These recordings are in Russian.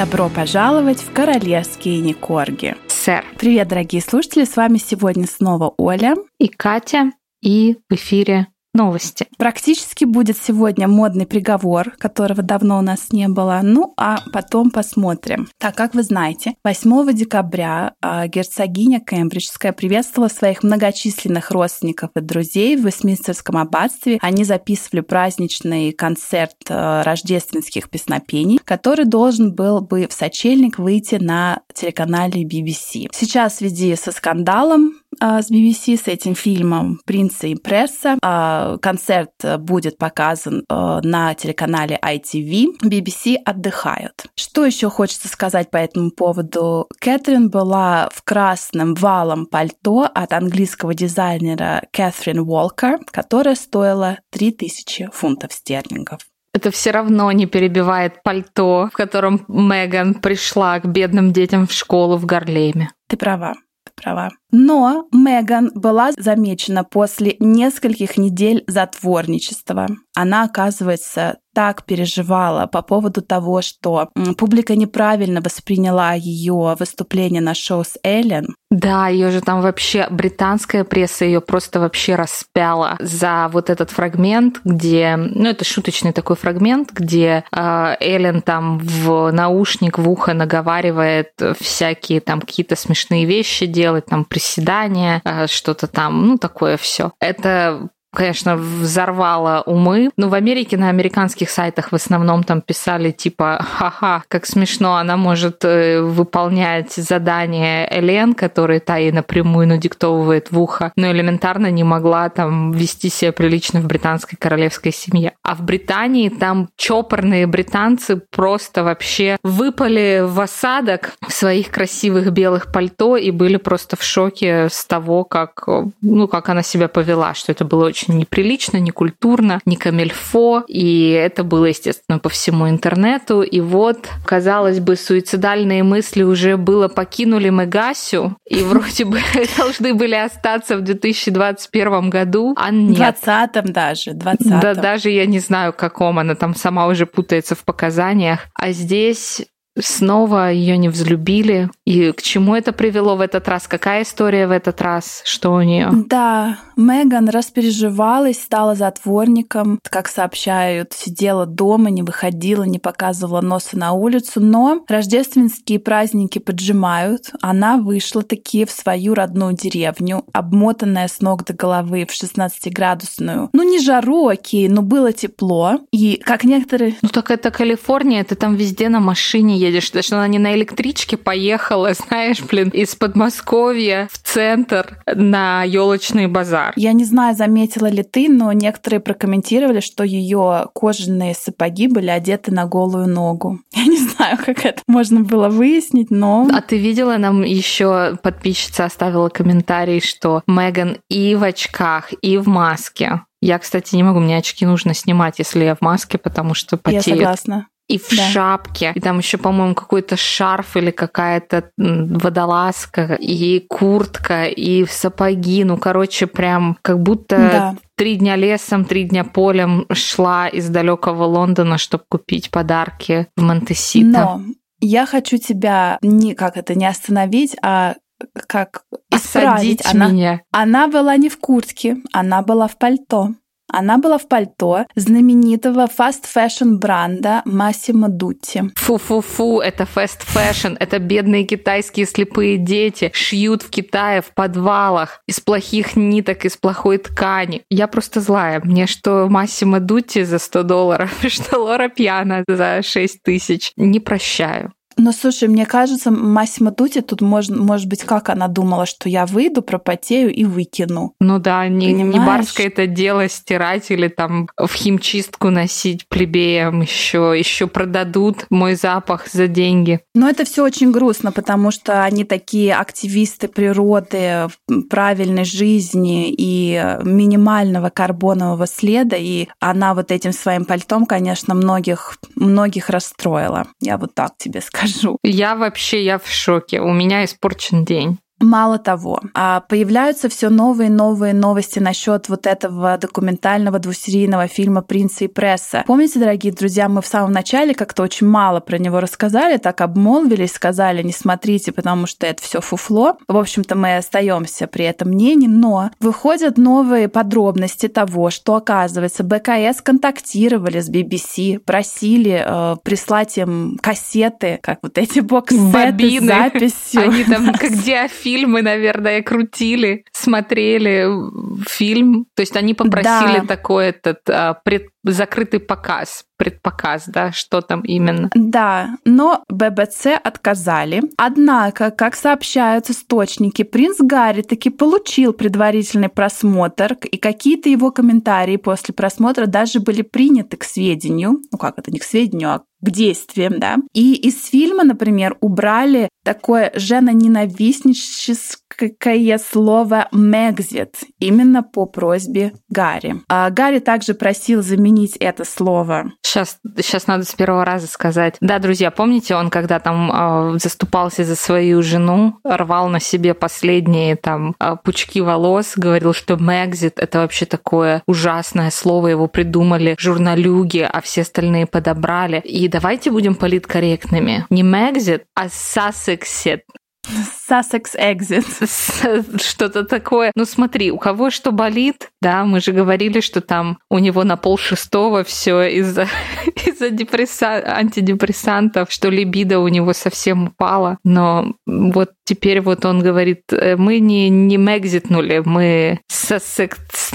Добро пожаловать в королевские Никорги. Сэр. Привет, дорогие слушатели, с вами сегодня снова Оля и Катя, и в эфире новости. Практически будет сегодня модный приговор, которого давно у нас не было. Ну, а потом посмотрим. Так, как вы знаете, 8 декабря э, герцогиня Кембриджская приветствовала своих многочисленных родственников и друзей в Вестминстерском аббатстве. Они записывали праздничный концерт э, рождественских песнопений, который должен был бы в сочельник выйти на телеканале BBC. Сейчас в связи со скандалом а, с BBC, с этим фильмом «Принца и пресса». А, концерт будет показан а, на телеканале ITV. BBC отдыхают. Что еще хочется сказать по этому поводу? Кэтрин была в красном валом пальто от английского дизайнера Кэтрин Уолкер, которое стоило 3000 фунтов стерлингов. Это все равно не перебивает пальто, в котором Меган пришла к бедным детям в школу в Гарлеме. Ты права права. Но Меган была замечена после нескольких недель затворничества. Она, оказывается, так переживала по поводу того, что публика неправильно восприняла ее выступление на шоу с Эллен. Да, ее же там вообще британская пресса ее просто вообще распяла за вот этот фрагмент, где, ну это шуточный такой фрагмент, где э, Эллен там в наушник в ухо наговаривает всякие там какие-то смешные вещи делать, там приседания, э, что-то там, ну такое все. Это конечно, взорвало умы. Но в Америке на американских сайтах в основном там писали типа «Ха-ха, как смешно, она может э, выполнять задание Элен, который та ей напрямую надиктовывает в ухо, но элементарно не могла там вести себя прилично в британской королевской семье». А в Британии там чопорные британцы просто вообще выпали в осадок в своих красивых белых пальто и были просто в шоке с того, как, ну, как она себя повела, что это было очень очень неприлично, некультурно, не камельфо, и это было, естественно, по всему интернету. И вот, казалось бы, суицидальные мысли уже было покинули Мегасю, и вроде бы должны были остаться в 2021 году, а нет. 20 даже, 20 Да, даже я не знаю, каком она там сама уже путается в показаниях. А здесь снова ее не взлюбили. И к чему это привело в этот раз? Какая история в этот раз? Что у нее? Да, Меган распереживалась, стала затворником, как сообщают, сидела дома, не выходила, не показывала носа на улицу, но рождественские праздники поджимают. Она вышла таки в свою родную деревню, обмотанная с ног до головы в 16-градусную. Ну, не жару, окей, но было тепло. И как некоторые... Ну, так это Калифорния, ты там везде на машине едешь, даже она не на электричке поехала, знаешь, блин, из Подмосковья в центр на елочный базар. Я не знаю, заметила ли ты, но некоторые прокомментировали, что ее кожаные сапоги были одеты на голую ногу. Я не знаю, как это можно было выяснить, но... А ты видела, нам еще подписчица оставила комментарий, что Меган и в очках, и в маске. Я, кстати, не могу, мне очки нужно снимать, если я в маске, потому что потею. Я согласна и в да. шапке, и там еще, по-моему, какой-то шарф или какая-то водолазка, и куртка, и сапоги, ну, короче, прям как будто да. три дня лесом, три дня полем шла из далекого Лондона, чтобы купить подарки в Монтесита. Но я хочу тебя не как это не остановить, а как исправить. Осадить она, меня. Она была не в куртке, она была в пальто. Она была в пальто знаменитого fashion бренда Massimo Dutti. Фу-фу-фу, это fashion, это бедные китайские слепые дети шьют в Китае в подвалах из плохих ниток, из плохой ткани. Я просто злая. Мне что Massimo Dutti за 100 долларов, что Лора Пьяна за 6 тысяч. Не прощаю. Но слушай, мне кажется, Массимо Дути тут может, может быть, как она думала, что я выйду, пропотею и выкину. Ну да, не, не барское это дело стирать или там в химчистку носить плебеям еще, еще продадут мой запах за деньги. Но это все очень грустно, потому что они такие активисты природы, правильной жизни и минимального карбонового следа, и она вот этим своим пальтом, конечно, многих, многих расстроила. Я вот так тебе скажу скажу. Я вообще, я в шоке. У меня испорчен день. Мало того, а, появляются все новые и новые новости насчет вот этого документального двусерийного фильма «Принца и пресса». Помните, дорогие друзья, мы в самом начале как-то очень мало про него рассказали, так обмолвились, сказали, не смотрите, потому что это все фуфло. В общем-то, мы остаемся при этом мнении, но выходят новые подробности того, что, оказывается, БКС контактировали с BBC, просили э, прислать им кассеты, как вот эти бокс-сеты с записью. Они там как диафильмы, наверное, крутили, смотрели фильм. То есть они попросили да. такой этот а, пред, закрытый показ, предпоказ, да, что там именно. Да, но ББЦ отказали. Однако, как сообщают источники, принц Гарри таки получил предварительный просмотр, и какие-то его комментарии после просмотра даже были приняты к сведению. Ну как это, не к сведению, а к действиям, да. И из фильма, например, убрали такое женоненавистническое слово «мэгзит» именно по просьбе Гарри. А Гарри также просил заменить это слово. Сейчас, сейчас надо с первого раза сказать. Да, друзья, помните, он когда там э, заступался за свою жену, рвал на себе последние там э, пучки волос, говорил, что «мэгзит» — это вообще такое ужасное слово, его придумали журналюги, а все остальные подобрали. И давайте будем политкорректными. Не Мэгзит, а Сассексит. Sussex Exit. Что-то такое. Ну смотри, у кого что болит, да, мы же говорили, что там у него на пол шестого все из-за депресса... антидепрессантов, что либидо у него совсем упало. Но вот теперь вот он говорит, «Э, мы не, не мэгзитнули, мы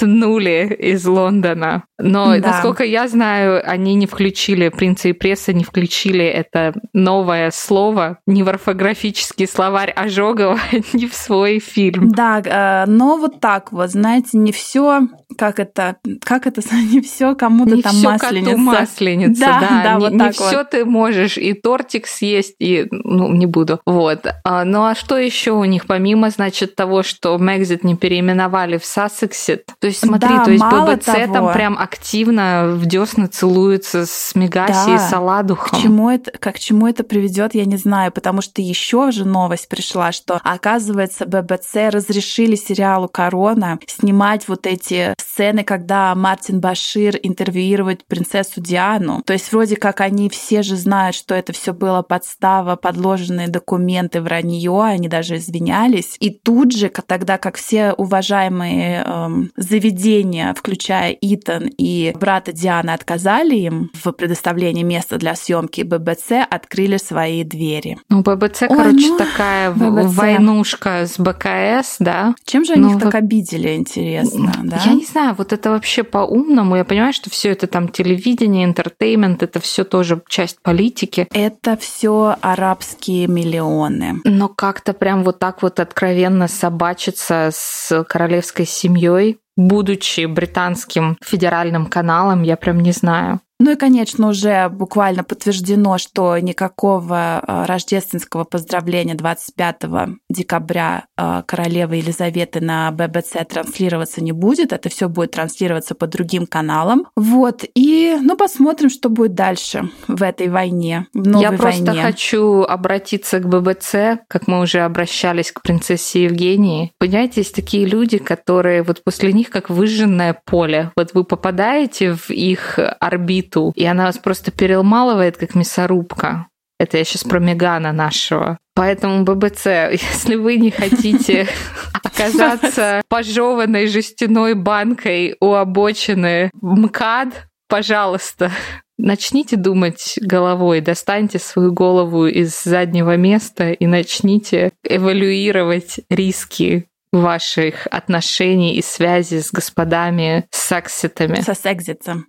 сосекснули из Лондона. Но, да. насколько я знаю, они не включили, принца и пресса не включили это новое слово, не в орфографический словарь Ожогова, не в свой фильм. Да, э, но вот так вот, знаете, не все, как это, как это, не все кому-то не там всё масленица. Коту масленица, да, да, да не, вот не так все вот. ты можешь и тортик съесть, и, ну, не буду. Вот. А, ну а что еще у них, помимо, значит, того, что Мэгзит не переименовали в Сассексит? То есть смотри, да, то есть ББЦ того. там прям активно в десна целуется с Мегаси да. и Саладухом. К чему это, как к чему это приведет, я не знаю, потому что еще же новость пришла, что, оказывается, ББЦ разрешили сериалу «Корона» снимать вот эти сцены, когда Мартин Башир интервьюирует принцессу Диану. То есть вроде как они все же знают, что это все было подстава, подложенные документы, вранье, они даже извинялись. И тут же, тогда как все уважаемые эм, заведения, включая Итон и брата Дианы, отказали им в предоставлении места для съемки, ББЦ открыли свои двери. Ну, ББЦ, Ой, короче, ну, такая ББЦ. войнушка с БКС, да? Чем же они ну, их так обидели, интересно, да? Я не знаю, вот это вообще по-умному. Я понимаю, что все это там телевидение, entertainment, это все тоже часть политики. Это все арабские миллионы. Но как-то прям вот так вот откровенно собачиться с королевской семьей, будучи британским федеральным каналом, я прям не знаю. Ну и, конечно, уже буквально подтверждено, что никакого э, рождественского поздравления 25 декабря э, королевы Елизаветы на ББЦ транслироваться не будет. Это все будет транслироваться по другим каналам. Вот. И, ну, посмотрим, что будет дальше в этой войне, в новой Я просто войне. хочу обратиться к ББЦ, как мы уже обращались к принцессе Евгении. Понимаете, есть такие люди, которые вот после них как выжженное поле. Вот вы попадаете в их орбиту, плиту, и она вас просто перелмалывает, как мясорубка. Это я сейчас про Мегана нашего. Поэтому ББЦ, если вы не хотите оказаться пожеванной жестяной банкой у обочины МКАД, пожалуйста, начните думать головой, достаньте свою голову из заднего места и начните эвалюировать риски ваших отношений и связи с господами секситами. Со секситом.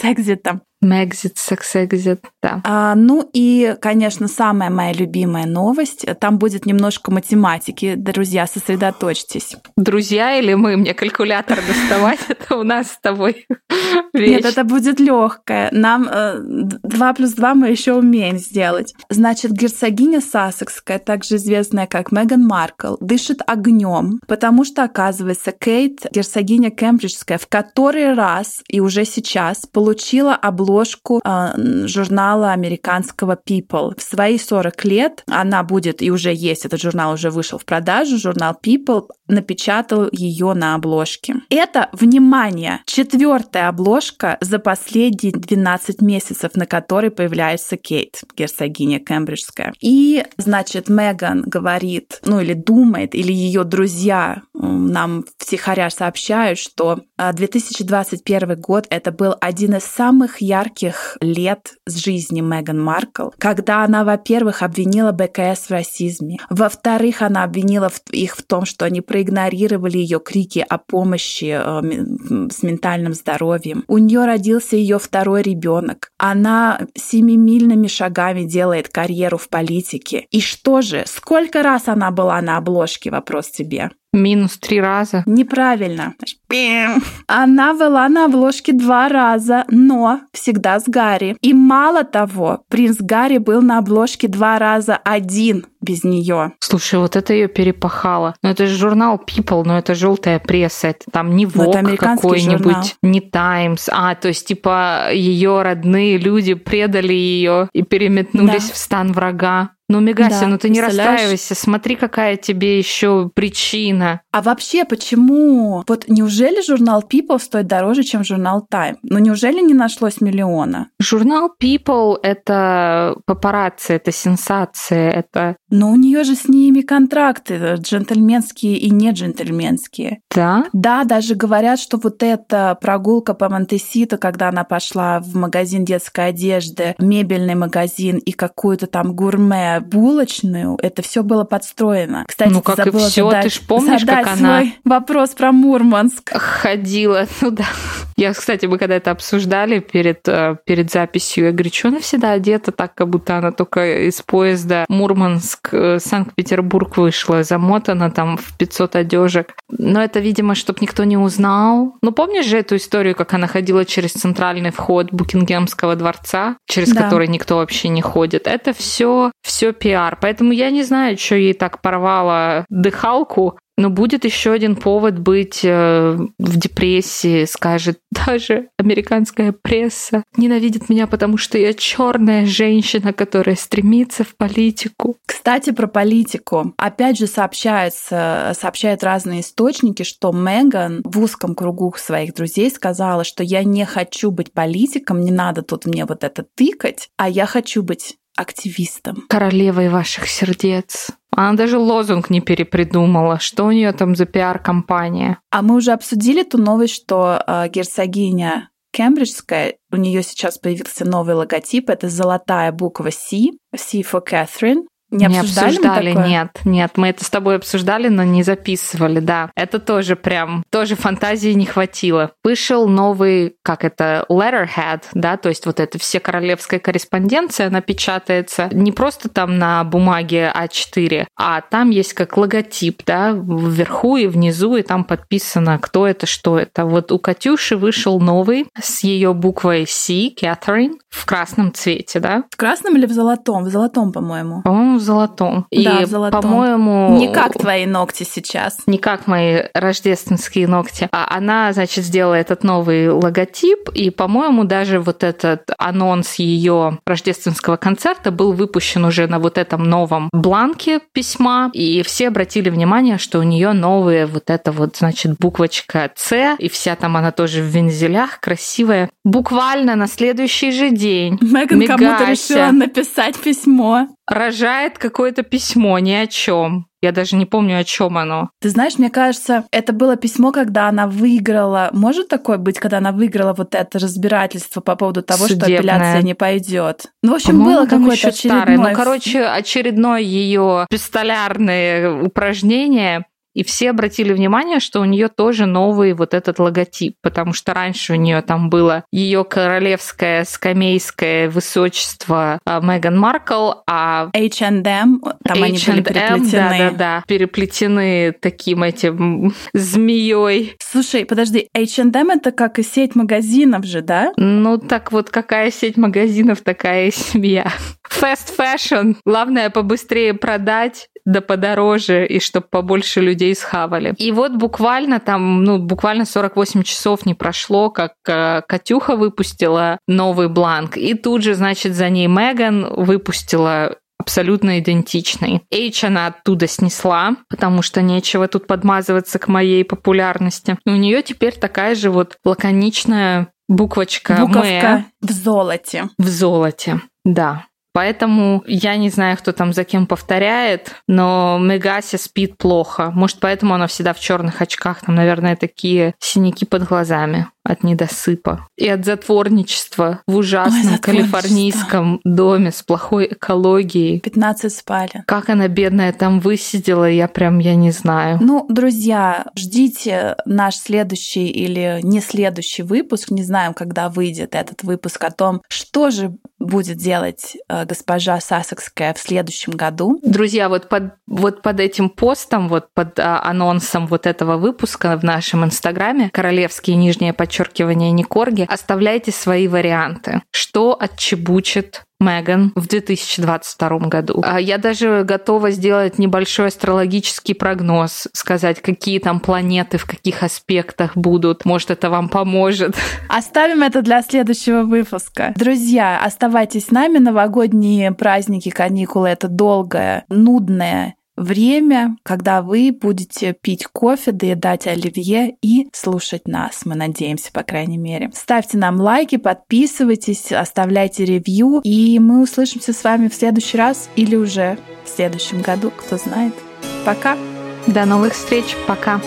Секситом. Мэгзит, секс-экзит, да. А, ну и, конечно, самая моя любимая новость. Там будет немножко математики. Друзья, сосредоточьтесь. Друзья или мы? Мне калькулятор доставать? Это у нас с тобой Нет, это будет легкое. Нам 2 э, плюс 2 мы еще умеем сделать. Значит, герцогиня Сассекская, также известная как Меган Маркл, дышит огнем, потому что, оказывается, Кейт, герцогиня Кембриджская, в который раз и уже сейчас получила обложку обложку э, журнала американского People. В свои 40 лет она будет, и уже есть, этот журнал уже вышел в продажу, журнал People напечатал ее на обложке. Это, внимание, четвертая обложка за последние 12 месяцев, на которой появляется Кейт, герцогиня Кембриджская. И, значит, Меган говорит, ну или думает, или ее друзья нам втихаря сообщают, что 2021 а, год это был один из самых ярких лет с жизни Меган Маркл, когда она, во-первых, обвинила БКС в расизме, во-вторых, она обвинила их в том, что они проигнорировали ее крики о помощи э, с ментальным здоровьем. У нее родился ее второй ребенок. Она семимильными шагами делает карьеру в политике. И что же, сколько раз она была на обложке, вопрос тебе? Минус три раза. Неправильно. Она была на обложке два раза, но всегда с Гарри. И мало того, принц Гарри был на обложке два раза один без нее. Слушай, вот это ее перепахало. Но это же журнал People, но это желтая пресса. Это там не Vogue какой-нибудь, не Times. А, то есть, типа, ее родные люди предали ее и переметнулись да. в стан врага. Ну, Мегася, да, ну ты не расстраивайся, смотри, какая тебе еще причина. А вообще, почему? Вот неужели журнал People стоит дороже, чем журнал Time? Ну, неужели не нашлось миллиона? Журнал People — это папарацци, это сенсация, это... Но у нее же с ними контракты джентльменские и не джентльменские. Да? Да, даже говорят, что вот эта прогулка по Монтесито, когда она пошла в магазин детской одежды, мебельный магазин и какую-то там гурме булочную, это все было подстроено. Кстати, ну, как и все, задать, ты ж помнишь, задать как она... свой вопрос про Мурманск. Ходила, ну да. Я, кстати, мы когда это обсуждали перед, э, перед записью, я говорю, что она всегда одета так, как будто она только из поезда Мурманск, э, Санкт-Петербург вышла, замотана там в 500 одежек. Но это, видимо, чтобы никто не узнал. Ну, помнишь же эту историю, как она ходила через центральный вход Букингемского дворца, через да. который никто вообще не ходит? Это все, все пиар. Поэтому я не знаю, что ей так порвало дыхалку, но будет еще один повод быть э, в депрессии, скажет даже американская пресса. Ненавидит меня, потому что я черная женщина, которая стремится в политику. Кстати, про политику. Опять же сообщается, сообщают разные источники, что Меган в узком кругу своих друзей сказала, что я не хочу быть политиком, не надо тут мне вот это тыкать, а я хочу быть активистом. Королевой ваших сердец. Она даже лозунг не перепридумала. Что у нее там за пиар-компания? А мы уже обсудили ту новость, что э, герцогиня Кембриджская, у нее сейчас появился новый логотип, это золотая буква C, C for Catherine, не обсуждали, не обсуждали нет, нет. Мы это с тобой обсуждали, но не записывали, да. Это тоже прям, тоже фантазии не хватило. Вышел новый, как это, letterhead, да, то есть вот это все королевская корреспонденция, она печатается не просто там на бумаге А4, а там есть как логотип, да, вверху и внизу, и там подписано, кто это, что это. Вот у Катюши вышел новый с ее буквой C, Catherine, в красном цвете, да? В красном или в золотом? В золотом, по-моему. По-моему, золотом. Да, и, в золотом. по-моему... Не как твои ногти сейчас. Не как мои рождественские ногти. А она, значит, сделала этот новый логотип, и, по-моему, даже вот этот анонс ее рождественского концерта был выпущен уже на вот этом новом бланке письма, и все обратили внимание, что у нее новые вот это вот, значит, буквочка С, и вся там она тоже в вензелях, красивая. Буквально на следующий же день Меган кому-то решила написать письмо. Рожает какое-то письмо ни о чем. Я даже не помню, о чем оно. Ты знаешь, мне кажется, это было письмо, когда она выиграла. Может такое быть, когда она выиграла вот это разбирательство по поводу того, Судебное. что апелляция не пойдет? Ну, в общем, было какое-то очередное. Старое. Ну, короче, очередное ее пистолярное упражнение и все обратили внимание, что у нее тоже новый вот этот логотип, потому что раньше у нее там было ее королевское скамейское высочество а, Меган Маркл, а H&M, там H&M, они были переплетены. Да, да, да, переплетены таким этим змеей. Слушай, подожди, H&M это как и сеть магазинов же, да? Ну так вот, какая сеть магазинов, такая и семья. Fast fashion. Главное побыстрее продать, да подороже, и чтобы побольше людей схавали. И вот буквально там, ну, буквально 48 часов не прошло, как э, Катюха выпустила новый бланк. И тут же, значит, за ней Меган выпустила абсолютно идентичный. Эйч она оттуда снесла, потому что нечего тут подмазываться к моей популярности. И у нее теперь такая же вот лаконичная буквочка Буковка в золоте. В золоте, да. Поэтому я не знаю, кто там за кем повторяет, но Мегаси спит плохо. Может, поэтому она всегда в черных очках. Там, наверное, такие синяки под глазами от недосыпа и от затворничества в ужасном Ой, калифорнийском доме с плохой экологией. 15 спали. Как она, бедная, там высидела, я прям, я не знаю. Ну, друзья, ждите наш следующий или не следующий выпуск. Не знаем, когда выйдет этот выпуск о том, что же будет делать э, госпожа Сассекская в следующем году. Друзья, вот под, вот под этим постом, вот под а, анонсом вот этого выпуска в нашем инстаграме «Королевские нижние подчеркивания» Никорги, оставляйте свои варианты. Что отчебучит Меган в 2022 году. А я даже готова сделать небольшой астрологический прогноз, сказать, какие там планеты в каких аспектах будут. Может, это вам поможет. Оставим это для следующего выпуска. Друзья, оставайтесь с нами. Новогодние праздники, каникулы — это долгое, нудное время, когда вы будете пить кофе, доедать оливье и слушать нас, мы надеемся, по крайней мере. Ставьте нам лайки, подписывайтесь, оставляйте ревью, и мы услышимся с вами в следующий раз или уже в следующем году, кто знает. Пока! До новых встреч, пока!